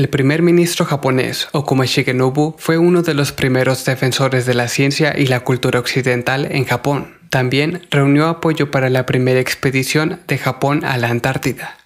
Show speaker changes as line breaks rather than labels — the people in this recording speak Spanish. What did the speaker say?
El primer ministro japonés, Okuma Shigenobu, fue uno de los primeros defensores de la ciencia y la cultura occidental en Japón. También reunió apoyo para la primera expedición de Japón a la Antártida.